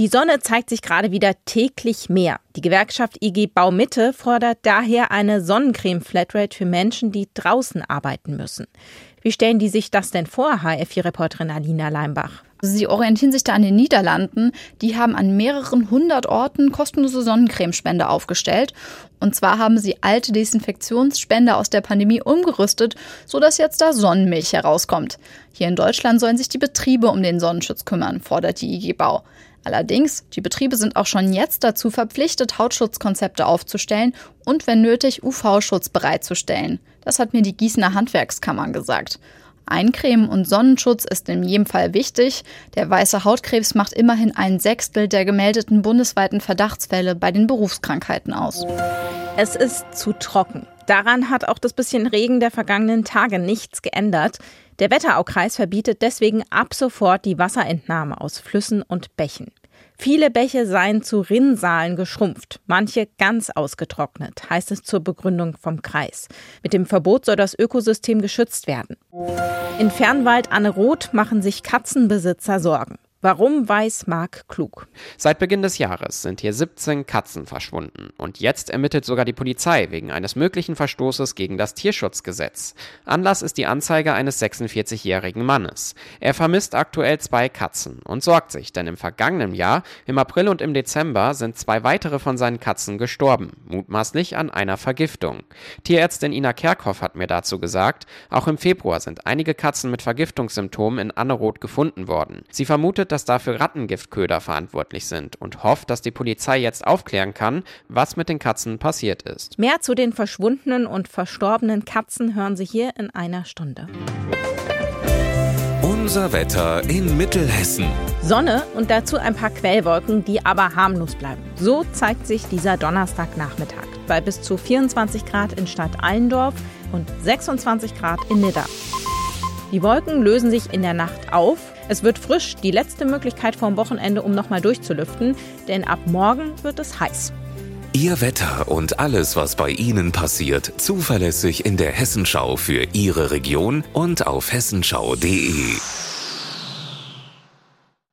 Die Sonne zeigt sich gerade wieder täglich mehr. Die Gewerkschaft IG Baumitte fordert daher eine Sonnencreme-Flatrate für Menschen, die draußen arbeiten müssen. Wie stellen die sich das denn vor, HF4-Reporterin Alina Leimbach? Sie orientieren sich da an den Niederlanden. Die haben an mehreren hundert Orten kostenlose Sonnencremespende aufgestellt. Und zwar haben sie alte Desinfektionsspender aus der Pandemie umgerüstet, sodass jetzt da Sonnenmilch herauskommt. Hier in Deutschland sollen sich die Betriebe um den Sonnenschutz kümmern, fordert die IG Bau. Allerdings, die Betriebe sind auch schon jetzt dazu verpflichtet, Hautschutzkonzepte aufzustellen und wenn nötig UV-Schutz bereitzustellen. Das hat mir die Gießener Handwerkskammer gesagt. Eincremen und Sonnenschutz ist in jedem Fall wichtig. Der weiße Hautkrebs macht immerhin ein Sechstel der gemeldeten bundesweiten Verdachtsfälle bei den Berufskrankheiten aus. Es ist zu trocken. Daran hat auch das bisschen Regen der vergangenen Tage nichts geändert. Der Wetteraukreis verbietet deswegen ab sofort die Wasserentnahme aus Flüssen und Bächen. Viele Bäche seien zu Rinnsalen geschrumpft, manche ganz ausgetrocknet, heißt es zur Begründung vom Kreis. Mit dem Verbot soll das Ökosystem geschützt werden. In Fernwald Anne Roth machen sich Katzenbesitzer Sorgen. Warum weiß Marc Klug? Seit Beginn des Jahres sind hier 17 Katzen verschwunden. Und jetzt ermittelt sogar die Polizei wegen eines möglichen Verstoßes gegen das Tierschutzgesetz. Anlass ist die Anzeige eines 46-jährigen Mannes. Er vermisst aktuell zwei Katzen und sorgt sich, denn im vergangenen Jahr, im April und im Dezember, sind zwei weitere von seinen Katzen gestorben, mutmaßlich an einer Vergiftung. Tierärztin Ina Kerkhoff hat mir dazu gesagt, auch im Februar sind einige Katzen mit Vergiftungssymptomen in Anneroth gefunden worden. Sie vermutet, dass dafür Rattengiftköder verantwortlich sind und hofft, dass die Polizei jetzt aufklären kann, was mit den Katzen passiert ist. Mehr zu den verschwundenen und verstorbenen Katzen hören Sie hier in einer Stunde. Unser Wetter in Mittelhessen. Sonne und dazu ein paar Quellwolken, die aber harmlos bleiben. So zeigt sich dieser Donnerstagnachmittag bei bis zu 24 Grad in Stadt Allendorf und 26 Grad in Nidda. Die Wolken lösen sich in der Nacht auf. Es wird frisch, die letzte Möglichkeit vorm Wochenende, um nochmal durchzulüften, denn ab morgen wird es heiß. Ihr Wetter und alles, was bei Ihnen passiert, zuverlässig in der Hessenschau für Ihre Region und auf hessenschau.de.